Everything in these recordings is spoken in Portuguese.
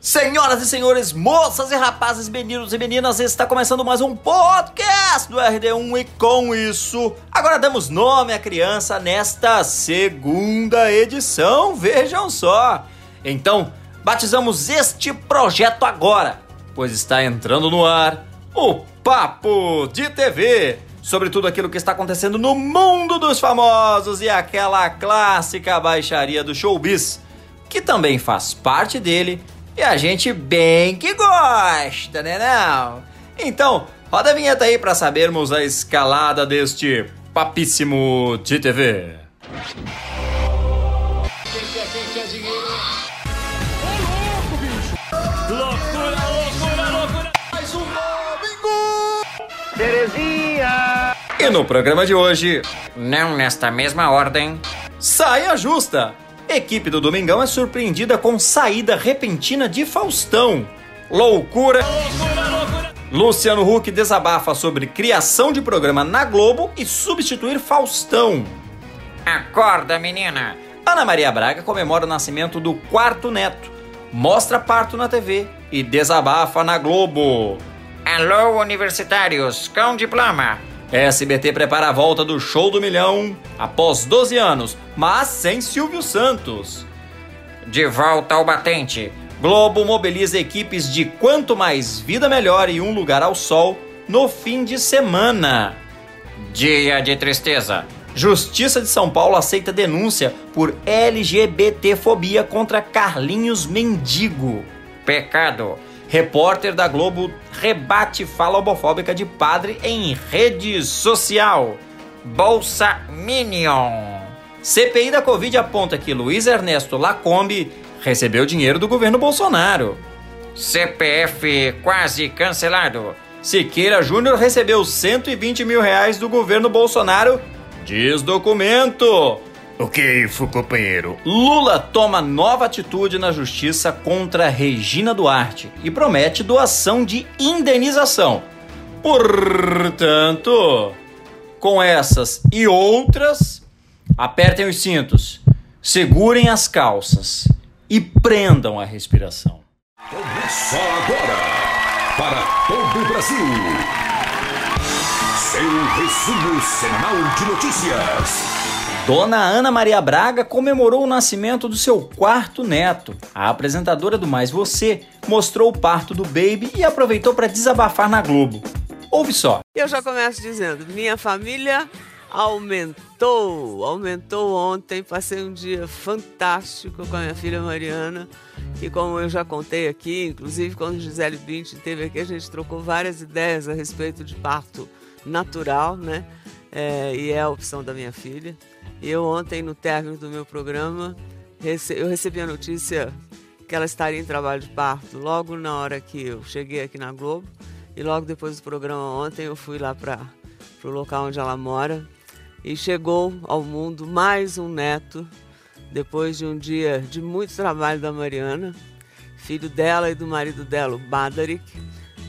Senhoras e senhores, moças e rapazes, meninos e meninas, está começando mais um podcast do RD1 e com isso, agora damos nome à criança nesta segunda edição, vejam só. Então, batizamos este projeto agora, pois está entrando no ar o Papo de TV, sobre tudo aquilo que está acontecendo no mundo dos famosos e aquela clássica baixaria do showbiz, que também faz parte dele e a gente bem que gosta, né não? Então, roda a vinheta aí para sabermos a escalada deste papíssimo de TV. Quem quer, quem quer dinheiro? Ô louco, bicho! Loucura, loucura, loucura! Mais um domingo! Terezinha! E no programa de hoje, não nesta mesma ordem, saia justa! Equipe do Domingão é surpreendida com saída repentina de Faustão. Loucura! Luciano Huck desabafa sobre criação de programa na Globo e substituir Faustão. Acorda, menina! Ana Maria Braga comemora o nascimento do quarto neto, mostra parto na TV e desabafa na Globo. Alô, universitários, com diploma. SBT prepara a volta do Show do Milhão após 12 anos, mas sem Silvio Santos. De volta ao batente, Globo mobiliza equipes de Quanto Mais Vida Melhor e Um Lugar ao Sol no fim de semana. Dia de tristeza. Justiça de São Paulo aceita denúncia por LGBTfobia contra Carlinhos Mendigo. Pecado. Repórter da Globo rebate fala homofóbica de padre em rede social. Bolsa Minion. CPI da Covid aponta que Luiz Ernesto Lacombe recebeu dinheiro do governo Bolsonaro. CPF quase cancelado. Siqueira Júnior recebeu 120 mil reais do governo Bolsonaro. Diz documento. Ok, companheiro. Lula toma nova atitude na justiça contra Regina Duarte e promete doação de indenização. Portanto, com essas e outras, apertem os cintos, segurem as calças e prendam a respiração. Começa agora, para todo o Brasil, seu resumo semanal de notícias. Dona Ana Maria Braga comemorou o nascimento do seu quarto neto. A apresentadora do Mais Você mostrou o parto do baby e aproveitou para desabafar na Globo. Ouve só. Eu já começo dizendo: minha família aumentou, aumentou ontem. Passei um dia fantástico com a minha filha Mariana. E como eu já contei aqui, inclusive quando Gisele Bündchen esteve aqui, a gente trocou várias ideias a respeito de parto natural, né? É, e é a opção da minha filha. Eu ontem, no término do meu programa, eu recebi a notícia que ela estaria em trabalho de parto logo na hora que eu cheguei aqui na Globo. E logo depois do programa ontem eu fui lá para o local onde ela mora e chegou ao mundo mais um neto depois de um dia de muito trabalho da Mariana, filho dela e do marido dela, o Badarik.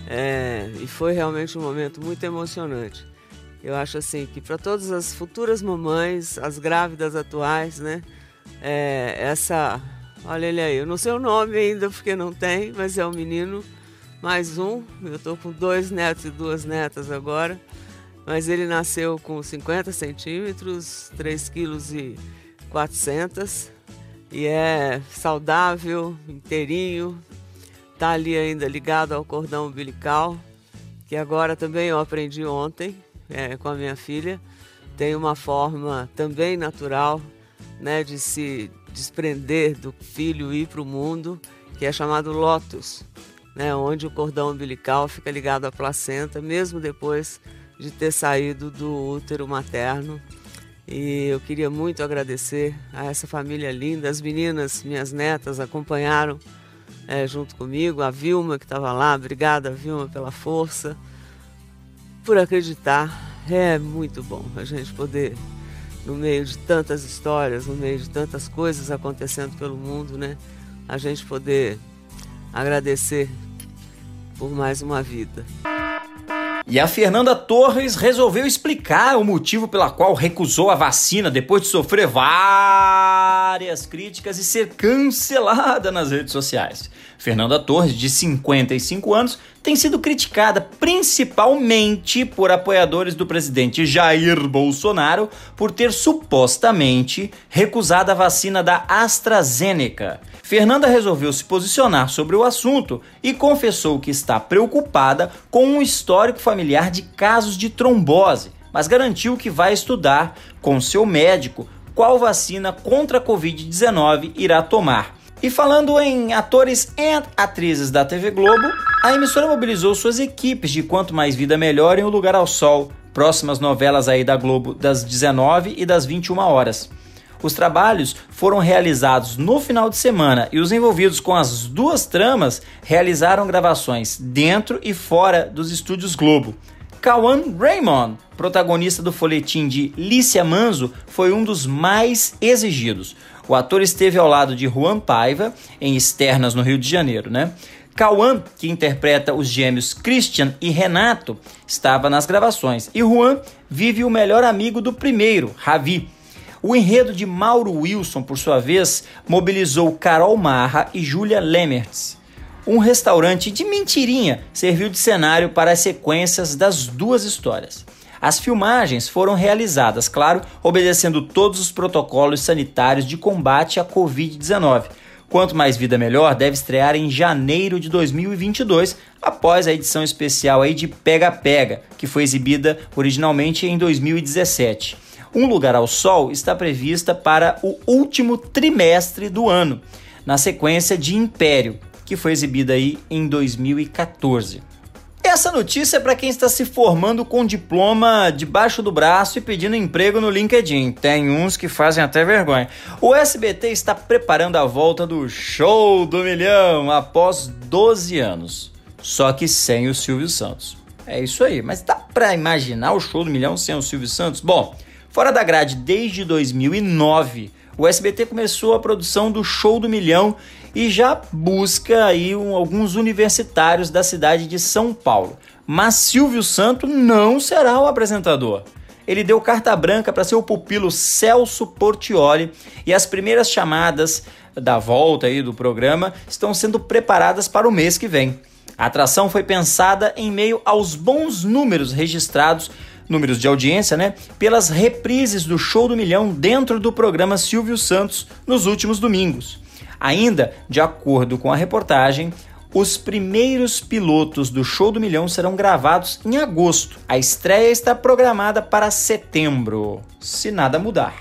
É, e foi realmente um momento muito emocionante. Eu acho assim que para todas as futuras mamães, as grávidas atuais, né? É, essa. Olha ele aí, eu não sei o nome ainda porque não tem, mas é um menino, mais um. Eu estou com dois netos e duas netas agora. Mas ele nasceu com 50 centímetros, 3 quilos e 400 e é saudável, inteirinho, tá ali ainda ligado ao cordão umbilical, que agora também eu aprendi ontem, é, com a minha filha, tem uma forma também natural né, de se desprender do filho e ir para o mundo, que é chamado lótus, né, onde o cordão umbilical fica ligado à placenta, mesmo depois de ter saído do útero materno. E eu queria muito agradecer a essa família linda. As meninas, minhas netas, acompanharam é, junto comigo. A Vilma, que estava lá, obrigada, Vilma, pela força por acreditar. É muito bom a gente poder, no meio de tantas histórias, no meio de tantas coisas acontecendo pelo mundo, né? A gente poder agradecer por mais uma vida. E a Fernanda Torres resolveu explicar o motivo pela qual recusou a vacina depois de sofrer vários várias críticas e ser cancelada nas redes sociais. Fernanda Torres, de 55 anos, tem sido criticada principalmente por apoiadores do presidente Jair Bolsonaro por ter supostamente recusado a vacina da AstraZeneca. Fernanda resolveu se posicionar sobre o assunto e confessou que está preocupada com um histórico familiar de casos de trombose, mas garantiu que vai estudar com seu médico qual vacina contra a Covid-19 irá tomar. E falando em atores e atrizes da TV Globo, a emissora mobilizou suas equipes de Quanto Mais Vida Melhor em O Lugar ao Sol, próximas novelas aí da Globo das 19 e das 21 horas. Os trabalhos foram realizados no final de semana e os envolvidos com as duas tramas realizaram gravações dentro e fora dos estúdios Globo. Kawan Raymond, protagonista do folhetim de Lícia Manzo, foi um dos mais exigidos. O ator esteve ao lado de Juan Paiva em Externas no Rio de Janeiro, né? Cauã, que interpreta os gêmeos Christian e Renato, estava nas gravações. E Juan vive o melhor amigo do primeiro, Ravi. O enredo de Mauro Wilson, por sua vez, mobilizou Carol Marra e Julia Lemertz. Um restaurante de mentirinha serviu de cenário para as sequências das duas histórias. As filmagens foram realizadas, claro, obedecendo todos os protocolos sanitários de combate à Covid-19. Quanto Mais Vida Melhor deve estrear em janeiro de 2022, após a edição especial aí de Pega Pega, que foi exibida originalmente em 2017. Um Lugar ao Sol está prevista para o último trimestre do ano, na sequência de Império, que foi exibida aí em 2014. Essa notícia é para quem está se formando com diploma debaixo do braço e pedindo emprego no LinkedIn. Tem uns que fazem até vergonha. O SBT está preparando a volta do Show do Milhão após 12 anos. Só que sem o Silvio Santos. É isso aí, mas dá para imaginar o Show do Milhão sem o Silvio Santos? Bom, fora da grade desde 2009, o SBT começou a produção do Show do Milhão e já busca aí um, alguns universitários da cidade de São Paulo. Mas Silvio Santo não será o apresentador. Ele deu carta branca para seu pupilo Celso Portioli e as primeiras chamadas da volta aí do programa estão sendo preparadas para o mês que vem. A atração foi pensada em meio aos bons números registrados, números de audiência, né, pelas reprises do Show do Milhão dentro do programa Silvio Santos nos últimos domingos. Ainda, de acordo com a reportagem, os primeiros pilotos do Show do Milhão serão gravados em agosto. A estreia está programada para setembro, se nada mudar.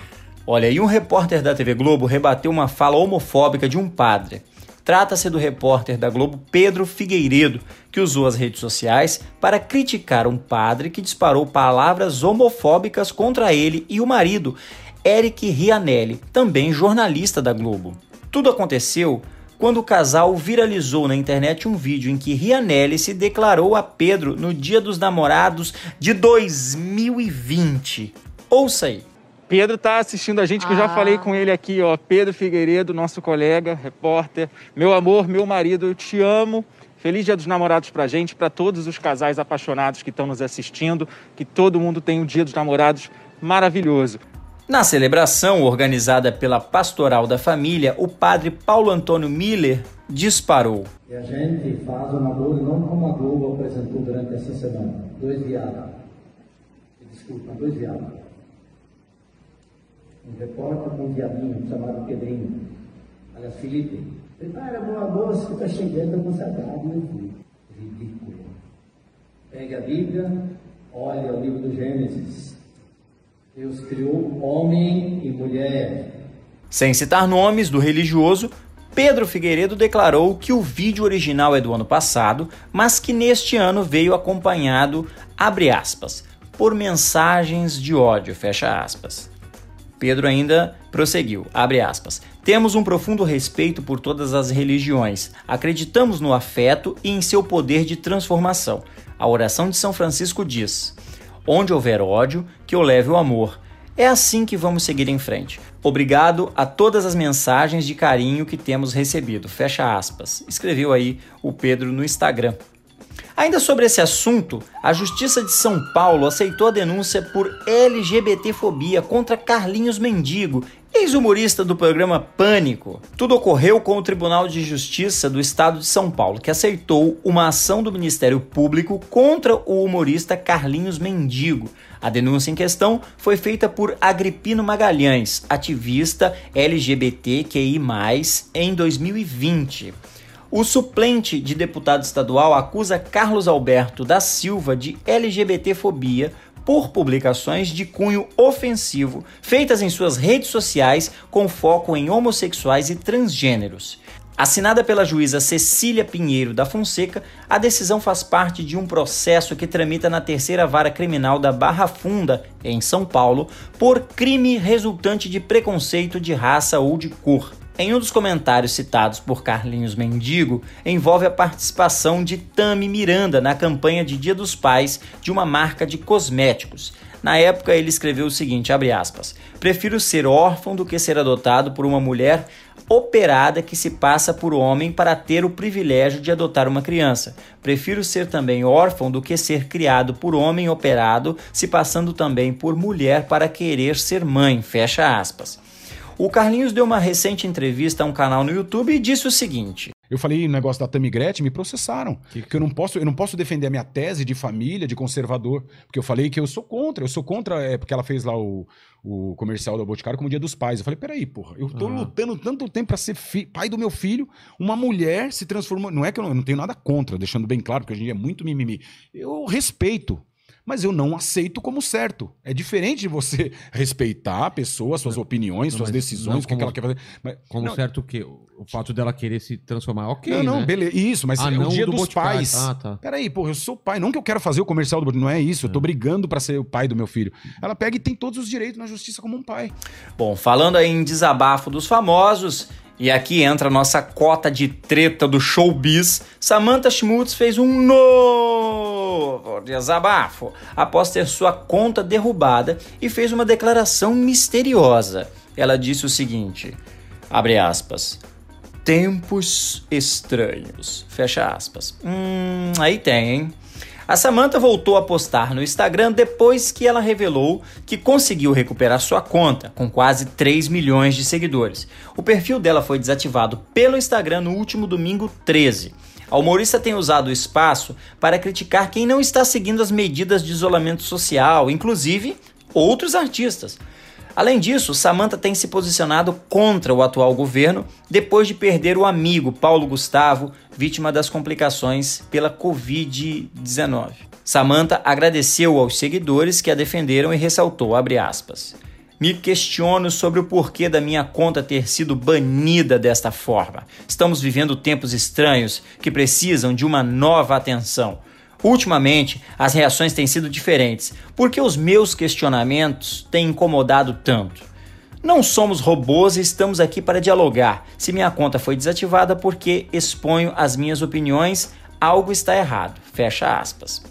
Olha, e um repórter da TV Globo rebateu uma fala homofóbica de um padre. Trata-se do repórter da Globo Pedro Figueiredo, que usou as redes sociais para criticar um padre que disparou palavras homofóbicas contra ele e o marido, Eric Rianelli, também jornalista da Globo. Tudo aconteceu quando o casal viralizou na internet um vídeo em que Rianelli se declarou a Pedro no Dia dos Namorados de 2020. Ouça aí. Pedro está assistindo a gente, que ah. eu já ah. falei com ele aqui, ó. Pedro Figueiredo, nosso colega, repórter. Meu amor, meu marido, eu te amo. Feliz Dia dos Namorados pra gente, para todos os casais apaixonados que estão nos assistindo. Que todo mundo tenha um Dia dos Namorados maravilhoso. Na celebração organizada pela Pastoral da Família, o padre Paulo Antônio Miller disparou. E a gente faz o namoro não como a Globo apresentou durante essa semana. Dois viados. Desculpa, dois viados. Um repórter com um viadinho chamado Pedrinho. Olha, Felipe. Prepara a boa moça que está chegando com sagrado. Eu fui. Ridículo. Pegue a Bíblia, olha o livro do Gênesis Deus criou homem e mulher. Sem citar nomes do religioso, Pedro Figueiredo declarou que o vídeo original é do ano passado, mas que neste ano veio acompanhado, abre aspas, por mensagens de ódio, fecha aspas. Pedro ainda prosseguiu, abre aspas. Temos um profundo respeito por todas as religiões. Acreditamos no afeto e em seu poder de transformação. A oração de São Francisco diz: Onde houver ódio, que eu leve o amor. É assim que vamos seguir em frente. Obrigado a todas as mensagens de carinho que temos recebido. Fecha aspas. Escreveu aí o Pedro no Instagram. Ainda sobre esse assunto, a Justiça de São Paulo aceitou a denúncia por LGBTfobia contra Carlinhos Mendigo, ex-humorista do programa Pânico. Tudo ocorreu com o Tribunal de Justiça do Estado de São Paulo, que aceitou uma ação do Ministério Público contra o humorista Carlinhos Mendigo. A denúncia em questão foi feita por Agripino Magalhães, ativista LGBTQI+, em 2020. O suplente de deputado estadual acusa Carlos Alberto da Silva de LGBTfobia por publicações de cunho ofensivo feitas em suas redes sociais com foco em homossexuais e transgêneros. Assinada pela juíza Cecília Pinheiro da Fonseca, a decisão faz parte de um processo que tramita na terceira vara criminal da Barra Funda, em São Paulo, por crime resultante de preconceito de raça ou de cor. Em um dos comentários citados por Carlinhos Mendigo, envolve a participação de Tami Miranda na campanha de Dia dos Pais de uma marca de cosméticos. Na época, ele escreveu o seguinte, aspas, Prefiro ser órfão do que ser adotado por uma mulher operada que se passa por homem para ter o privilégio de adotar uma criança. Prefiro ser também órfão do que ser criado por homem operado, se passando também por mulher para querer ser mãe. Fecha aspas. O Carlinhos deu uma recente entrevista a um canal no YouTube e disse o seguinte: eu falei no negócio da Tammy Gretchen, me processaram. Que... que eu não posso, eu não posso defender a minha tese de família, de conservador, porque eu falei que eu sou contra, eu sou contra, é porque ela fez lá o, o comercial da Boticário como Dia dos Pais. Eu falei, peraí, porra, eu tô uhum. lutando tanto tempo para ser pai do meu filho, uma mulher se transformou, não é que eu não, eu não tenho nada contra, deixando bem claro, porque hoje em dia é muito mimimi. Eu respeito, mas eu não aceito como certo. É diferente de você respeitar a pessoa, suas opiniões, não, suas decisões, o que, como, que, ela quer fazer. Mas, como não, certo o quê? O fato dela querer se transformar, ok. Não, não, né? beleza. Isso, mas ah, é o dia do dos pais. Ah, tá. Peraí, porra, eu sou pai. Não que eu quero fazer o comercial do Não é isso. É. Eu tô é. brigando para ser o pai do meu filho. Ela pega e tem todos os direitos na justiça como um pai. Bom, falando aí em desabafo dos famosos. E aqui entra a nossa cota de treta do showbiz. Samantha Schmutz fez um novo desabafo após ter sua conta derrubada e fez uma declaração misteriosa. Ela disse o seguinte: abre aspas. Tempos estranhos. Fecha aspas. Hum, aí tem, hein? A Samantha voltou a postar no Instagram depois que ela revelou que conseguiu recuperar sua conta, com quase 3 milhões de seguidores. O perfil dela foi desativado pelo Instagram no último domingo 13. A humorista tem usado o espaço para criticar quem não está seguindo as medidas de isolamento social, inclusive outros artistas. Além disso, Samantha tem se posicionado contra o atual governo depois de perder o amigo Paulo Gustavo, vítima das complicações pela Covid-19. Samantha agradeceu aos seguidores que a defenderam e ressaltou, aspas, me questiono sobre o porquê da minha conta ter sido banida desta forma. Estamos vivendo tempos estranhos que precisam de uma nova atenção. Ultimamente, as reações têm sido diferentes, porque os meus questionamentos têm incomodado tanto. Não somos robôs e estamos aqui para dialogar. Se minha conta foi desativada porque exponho as minhas opiniões, algo está errado. Fecha aspas.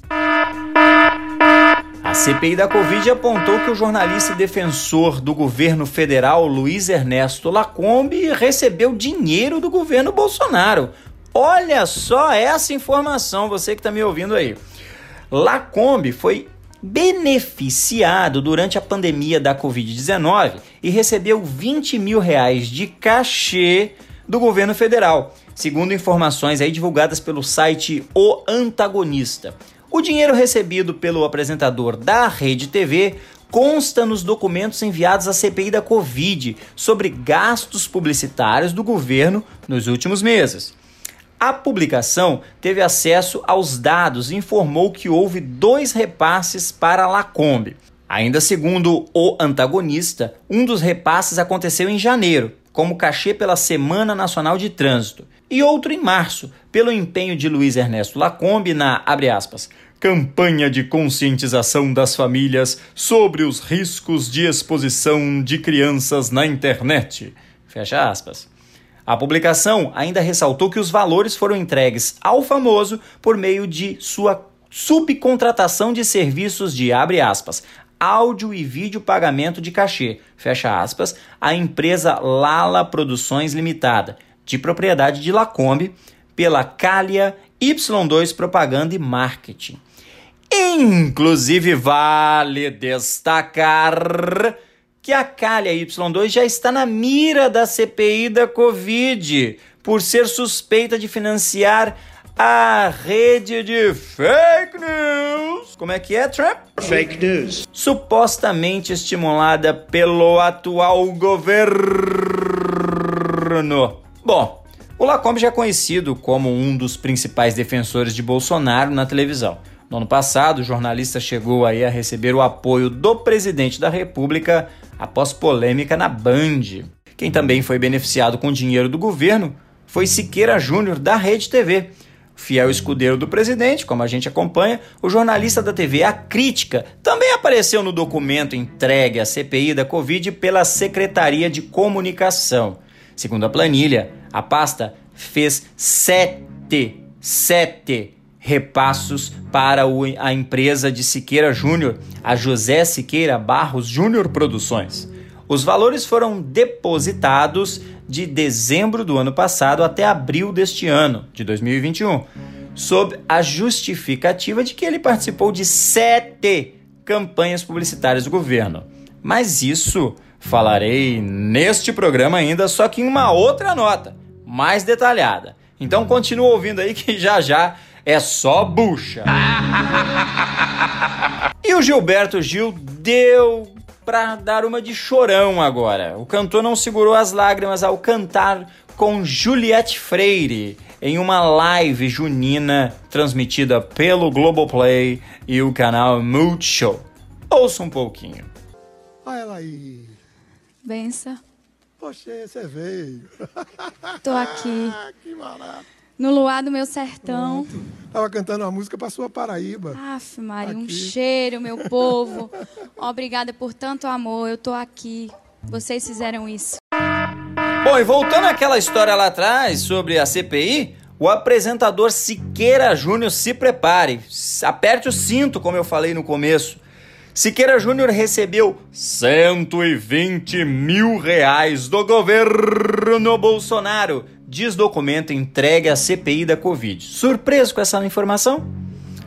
A CPI da Covid apontou que o jornalista e defensor do governo federal Luiz Ernesto Lacombe recebeu dinheiro do governo Bolsonaro Olha só essa informação, você que está me ouvindo aí. Lacombe foi beneficiado durante a pandemia da Covid-19 e recebeu 20 mil reais de cachê do governo federal, segundo informações aí divulgadas pelo site O Antagonista. O dinheiro recebido pelo apresentador da Rede TV consta nos documentos enviados à CPI da Covid sobre gastos publicitários do governo nos últimos meses. A publicação teve acesso aos dados e informou que houve dois repasses para a Lacombe. Ainda segundo o antagonista, um dos repasses aconteceu em janeiro, como cachê pela Semana Nacional de Trânsito, e outro em março, pelo empenho de Luiz Ernesto Lacombe na, aspas, campanha de conscientização das famílias sobre os riscos de exposição de crianças na internet. Fecha aspas. A publicação ainda ressaltou que os valores foram entregues ao famoso por meio de sua subcontratação de serviços de abre aspas, áudio e vídeo pagamento de cachê, fecha aspas, a empresa Lala Produções Limitada, de propriedade de Lacombe, pela Calia Y2 Propaganda e Marketing. Inclusive, vale destacar que a Calha Y2 já está na mira da CPI da Covid por ser suspeita de financiar a rede de fake news. Como é que é, Trump? Fake news. Supostamente estimulada pelo atual governo. Bom, o Lacombe já é conhecido como um dos principais defensores de Bolsonaro na televisão. No ano passado, o jornalista chegou aí a receber o apoio do presidente da República após polêmica na Band. Quem também foi beneficiado com dinheiro do governo foi Siqueira Júnior da Rede TV. Fiel escudeiro do presidente, como a gente acompanha, o jornalista da TV A Crítica também apareceu no documento entregue à CPI da Covid pela Secretaria de Comunicação. Segundo a planilha, a pasta fez sete, sete repassos para a empresa de Siqueira Júnior, a José Siqueira Barros Júnior Produções. Os valores foram depositados de dezembro do ano passado até abril deste ano, de 2021, sob a justificativa de que ele participou de sete campanhas publicitárias do governo. Mas isso falarei neste programa ainda, só que em uma outra nota, mais detalhada. Então continua ouvindo aí que já já é só bucha. e o Gilberto Gil deu para dar uma de chorão agora. O cantor não segurou as lágrimas ao cantar com Juliette Freire em uma live junina transmitida pelo Globoplay e o canal Multishow. Ouça um pouquinho. Olha ela aí. Benção. Poxa, você veio. Tô aqui. que maravilha. No luar do meu sertão. Pronto. Tava cantando uma música para sua Paraíba. Aff, Maria, um Aqui. cheiro, meu povo. Obrigada por tanto amor. Eu tô aqui. Vocês fizeram isso. Bom, e voltando àquela história lá atrás sobre a CPI, o apresentador Siqueira Júnior se prepare, aperte o cinto, como eu falei no começo. Siqueira Júnior recebeu 120 mil reais do governo Bolsonaro, diz documento entregue à CPI da Covid. Surpreso com essa informação?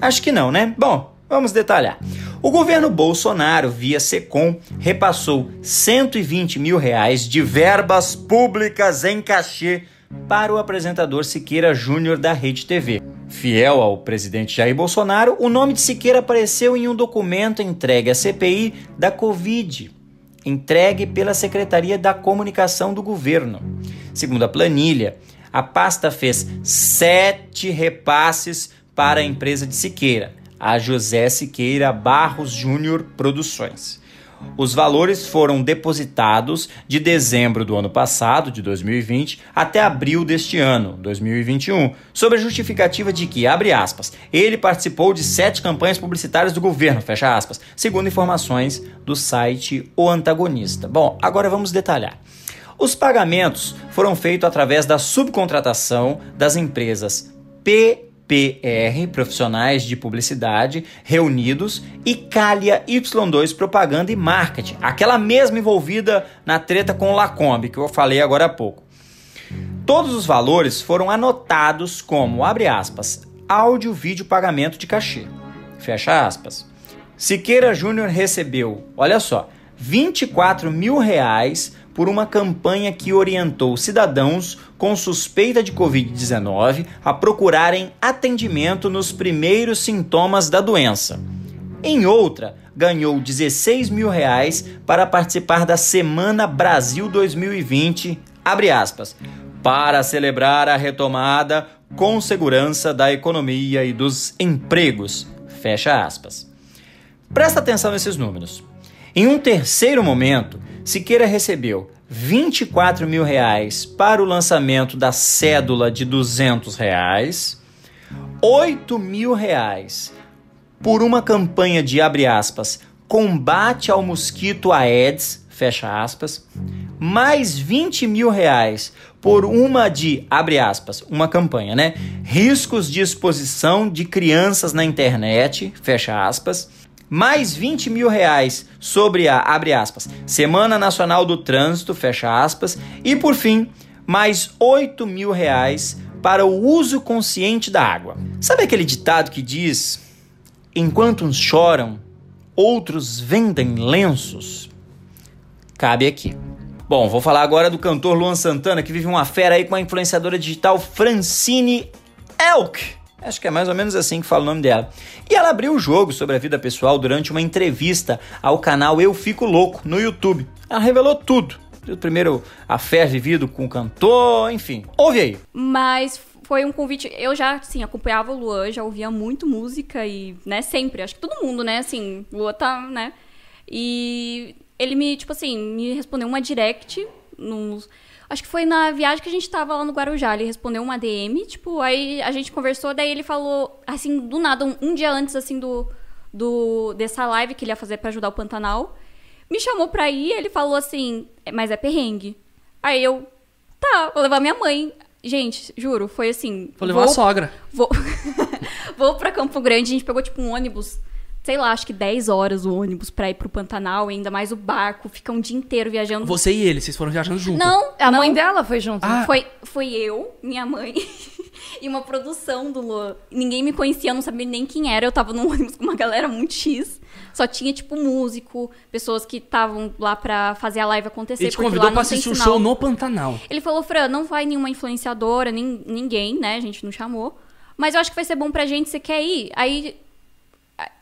Acho que não, né? Bom, vamos detalhar. O governo Bolsonaro, via Secom, repassou 120 mil reais de verbas públicas em cachê para o apresentador Siqueira Júnior da Rede TV. Fiel ao presidente Jair Bolsonaro, o nome de Siqueira apareceu em um documento entregue à CPI da Covid, entregue pela Secretaria da Comunicação do governo. Segundo a planilha, a pasta fez sete repasses para a empresa de Siqueira, a José Siqueira Barros Júnior Produções. Os valores foram depositados de dezembro do ano passado, de 2020, até abril deste ano, 2021, sob a justificativa de que, abre aspas, ele participou de sete campanhas publicitárias do governo, fecha aspas, segundo informações do site O Antagonista. Bom, agora vamos detalhar. Os pagamentos foram feitos através da subcontratação das empresas PPR, Profissionais de Publicidade, Reunidos, e Calia Y2 Propaganda e Marketing, aquela mesma envolvida na treta com o Lacombe, que eu falei agora há pouco. Todos os valores foram anotados como, abre aspas, áudio, vídeo, pagamento de cachê. Fecha aspas. Siqueira Júnior recebeu, olha só, 24 mil reais por uma campanha que orientou cidadãos com suspeita de Covid-19 a procurarem atendimento nos primeiros sintomas da doença. Em outra, ganhou 16 mil reais para participar da Semana Brasil 2020, abre aspas, para celebrar a retomada com segurança da economia e dos empregos, fecha aspas. Presta atenção nesses números. Em um terceiro momento, Siqueira recebeu 24 mil reais para o lançamento da cédula de 200 reais, 8 mil reais por uma campanha de, abre aspas, combate ao mosquito Aedes, fecha aspas, mais 20 mil reais por uma de, abre aspas, uma campanha, né? Riscos de exposição de crianças na internet, fecha aspas, mais 20 mil reais sobre a, abre aspas, Semana Nacional do Trânsito, fecha aspas, e por fim, mais 8 mil reais para o uso consciente da água. Sabe aquele ditado que diz: enquanto uns choram, outros vendem lenços? cabe aqui. Bom, vou falar agora do cantor Luan Santana, que vive uma fera aí com a influenciadora digital Francine Elk. Acho que é mais ou menos assim que fala o nome dela. E ela abriu o jogo sobre a vida pessoal durante uma entrevista ao canal Eu Fico Louco no YouTube. Ela revelou tudo. Primeiro, a fé vivido com o cantor, enfim. Ouve aí. Mas foi um convite. Eu já, assim, acompanhava o Luan, já ouvia muito música e, né, sempre. Acho que todo mundo, né, assim, o Luan tá, né. E ele me, tipo assim, me respondeu uma direct nos. Acho que foi na viagem que a gente tava lá no Guarujá. Ele respondeu uma DM, tipo, aí a gente conversou, daí ele falou, assim, do nada, um, um dia antes, assim, do, do dessa live que ele ia fazer para ajudar o Pantanal. Me chamou pra ir, ele falou assim, mas é perrengue. Aí eu, tá, vou levar minha mãe. Gente, juro, foi assim. Vou levar vou, a sogra. Vou, vou pra Campo Grande, a gente pegou tipo um ônibus sei lá, acho que 10 horas o ônibus pra ir pro Pantanal, ainda mais o barco, fica um dia inteiro viajando. Você e ele, vocês foram viajando junto? Não, a não. mãe dela foi junto. Ah. Foi, foi eu, minha mãe e uma produção do Luan. Ninguém me conhecia, não sabia nem quem era. Eu tava num ônibus com uma galera muito X. Só tinha, tipo, músico, pessoas que estavam lá pra fazer a live acontecer. Ele te convidou pra assistir um show no Pantanal. Ele falou, Fran, não vai nenhuma influenciadora, nem ninguém, né? A gente não chamou. Mas eu acho que vai ser bom pra gente, você quer ir? Aí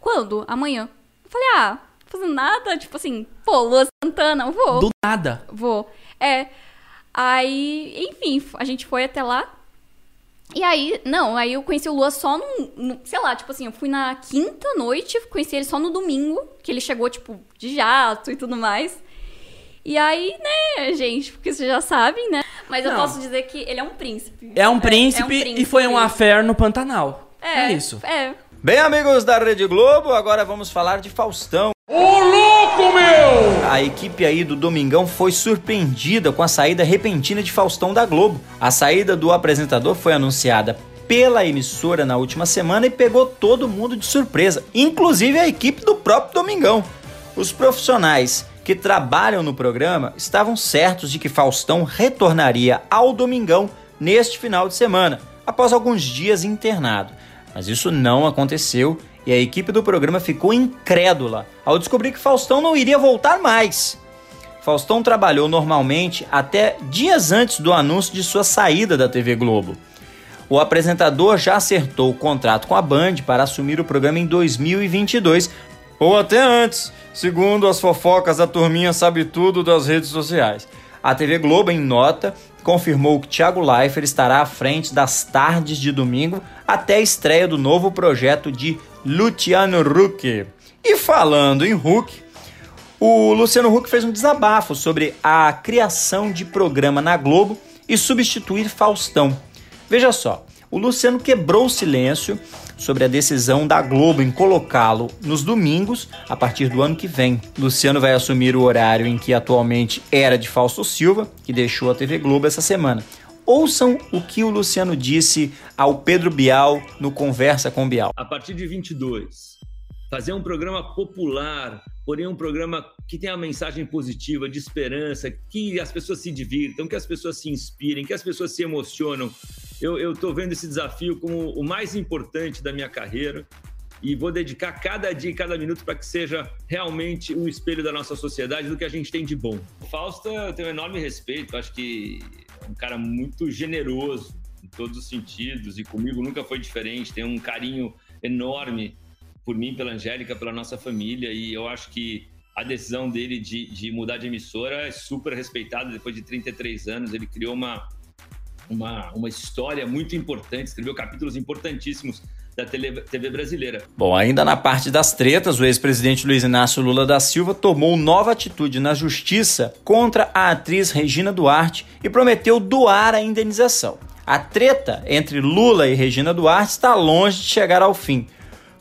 quando? Amanhã. Eu falei, ah, fazendo nada, tipo assim, pô, Lua Santana, vou. Do nada. Vou. É. Aí, enfim, a gente foi até lá. E aí, não, aí eu conheci o Lua só no, no, sei lá, tipo assim, eu fui na quinta noite, conheci ele só no domingo, que ele chegou, tipo, de jato e tudo mais. E aí, né, gente, porque vocês já sabem, né? Mas não. eu posso dizer que ele é um príncipe. É um príncipe, é, é um príncipe. e foi um affair no Pantanal. É, é isso. É. Bem, amigos da Rede Globo, agora vamos falar de Faustão. Ô louco, meu! A equipe aí do Domingão foi surpreendida com a saída repentina de Faustão da Globo. A saída do apresentador foi anunciada pela emissora na última semana e pegou todo mundo de surpresa, inclusive a equipe do próprio Domingão. Os profissionais que trabalham no programa estavam certos de que Faustão retornaria ao Domingão neste final de semana, após alguns dias internado. Mas isso não aconteceu e a equipe do programa ficou incrédula ao descobrir que Faustão não iria voltar mais. Faustão trabalhou normalmente até dias antes do anúncio de sua saída da TV Globo. O apresentador já acertou o contrato com a Band para assumir o programa em 2022, ou até antes, segundo as fofocas da turminha sabe tudo das redes sociais. A TV Globo, em nota, confirmou que Thiago Leifert estará à frente das tardes de domingo até a estreia do novo projeto de Luciano Huck. E falando em Huck, o Luciano Huck fez um desabafo sobre a criação de programa na Globo e substituir Faustão. Veja só, o Luciano quebrou o silêncio sobre a decisão da Globo em colocá-lo nos domingos a partir do ano que vem. Luciano vai assumir o horário em que atualmente era de Fausto Silva, que deixou a TV Globo essa semana. Ouçam o que o Luciano disse ao Pedro Bial no Conversa com Bial. A partir de 22, fazer um programa popular, porém um programa que tenha uma mensagem positiva, de esperança, que as pessoas se divirtam, que as pessoas se inspirem, que as pessoas se emocionam. Eu estou vendo esse desafio como o mais importante da minha carreira e vou dedicar cada dia e cada minuto para que seja realmente um espelho da nossa sociedade, do que a gente tem de bom. O Fausto, eu tenho um enorme respeito, acho que é um cara muito generoso em todos os sentidos e comigo nunca foi diferente, tem um carinho enorme por mim, pela Angélica, pela nossa família e eu acho que a decisão dele de, de mudar de emissora é super respeitada depois de 33 anos, ele criou uma uma, uma história muito importante, escreveu capítulos importantíssimos da TV brasileira. Bom, ainda na parte das tretas, o ex-presidente Luiz Inácio Lula da Silva tomou nova atitude na justiça contra a atriz Regina Duarte e prometeu doar a indenização. A treta entre Lula e Regina Duarte está longe de chegar ao fim,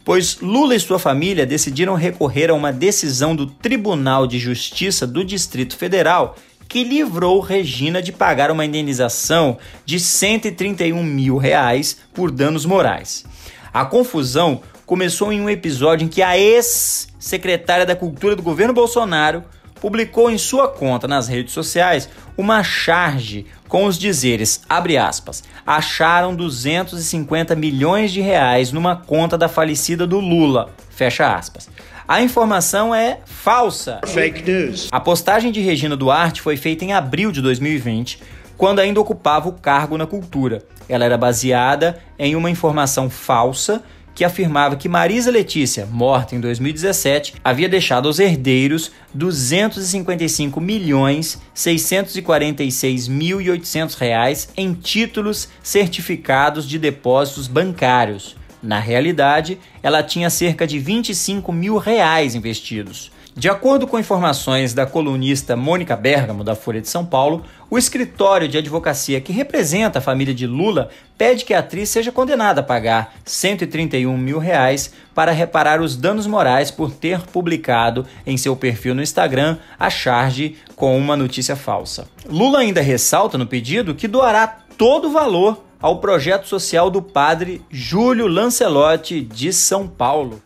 pois Lula e sua família decidiram recorrer a uma decisão do Tribunal de Justiça do Distrito Federal que livrou Regina de pagar uma indenização de 131 mil reais por danos morais. A confusão começou em um episódio em que a ex-secretária da Cultura do governo Bolsonaro publicou em sua conta nas redes sociais uma charge com os dizeres, abre aspas, acharam 250 milhões de reais numa conta da falecida do Lula, fecha aspas. A informação é falsa. Fake news. A postagem de Regina Duarte foi feita em abril de 2020, quando ainda ocupava o cargo na cultura. Ela era baseada em uma informação falsa que afirmava que Marisa Letícia, morta em 2017, havia deixado aos herdeiros 255 milhões 646 mil e 800 reais em títulos certificados de depósitos bancários. Na realidade, ela tinha cerca de 25 mil reais investidos. De acordo com informações da colunista Mônica Bergamo, da Folha de São Paulo, o escritório de advocacia que representa a família de Lula pede que a atriz seja condenada a pagar 131 mil reais para reparar os danos morais por ter publicado em seu perfil no Instagram a charge com uma notícia falsa. Lula ainda ressalta no pedido que doará todo o valor ao projeto social do padre Júlio Lancelotti de São Paulo.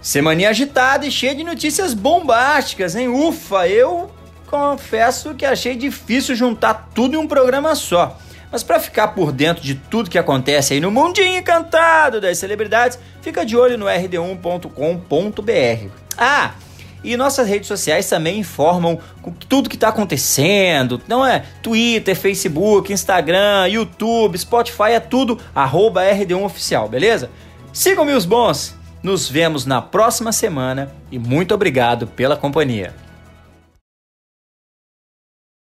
Semana agitada e cheia de notícias bombásticas, hein? Ufa, eu confesso que achei difícil juntar tudo em um programa só. Mas para ficar por dentro de tudo que acontece aí no mundinho encantado das celebridades, fica de olho no rd1.com.br. Ah, e nossas redes sociais também informam tudo que está acontecendo. Não é Twitter, Facebook, Instagram, YouTube, Spotify, é tudo arroba RD1Oficial, beleza? Sigam meus bons! Nos vemos na próxima semana e muito obrigado pela companhia.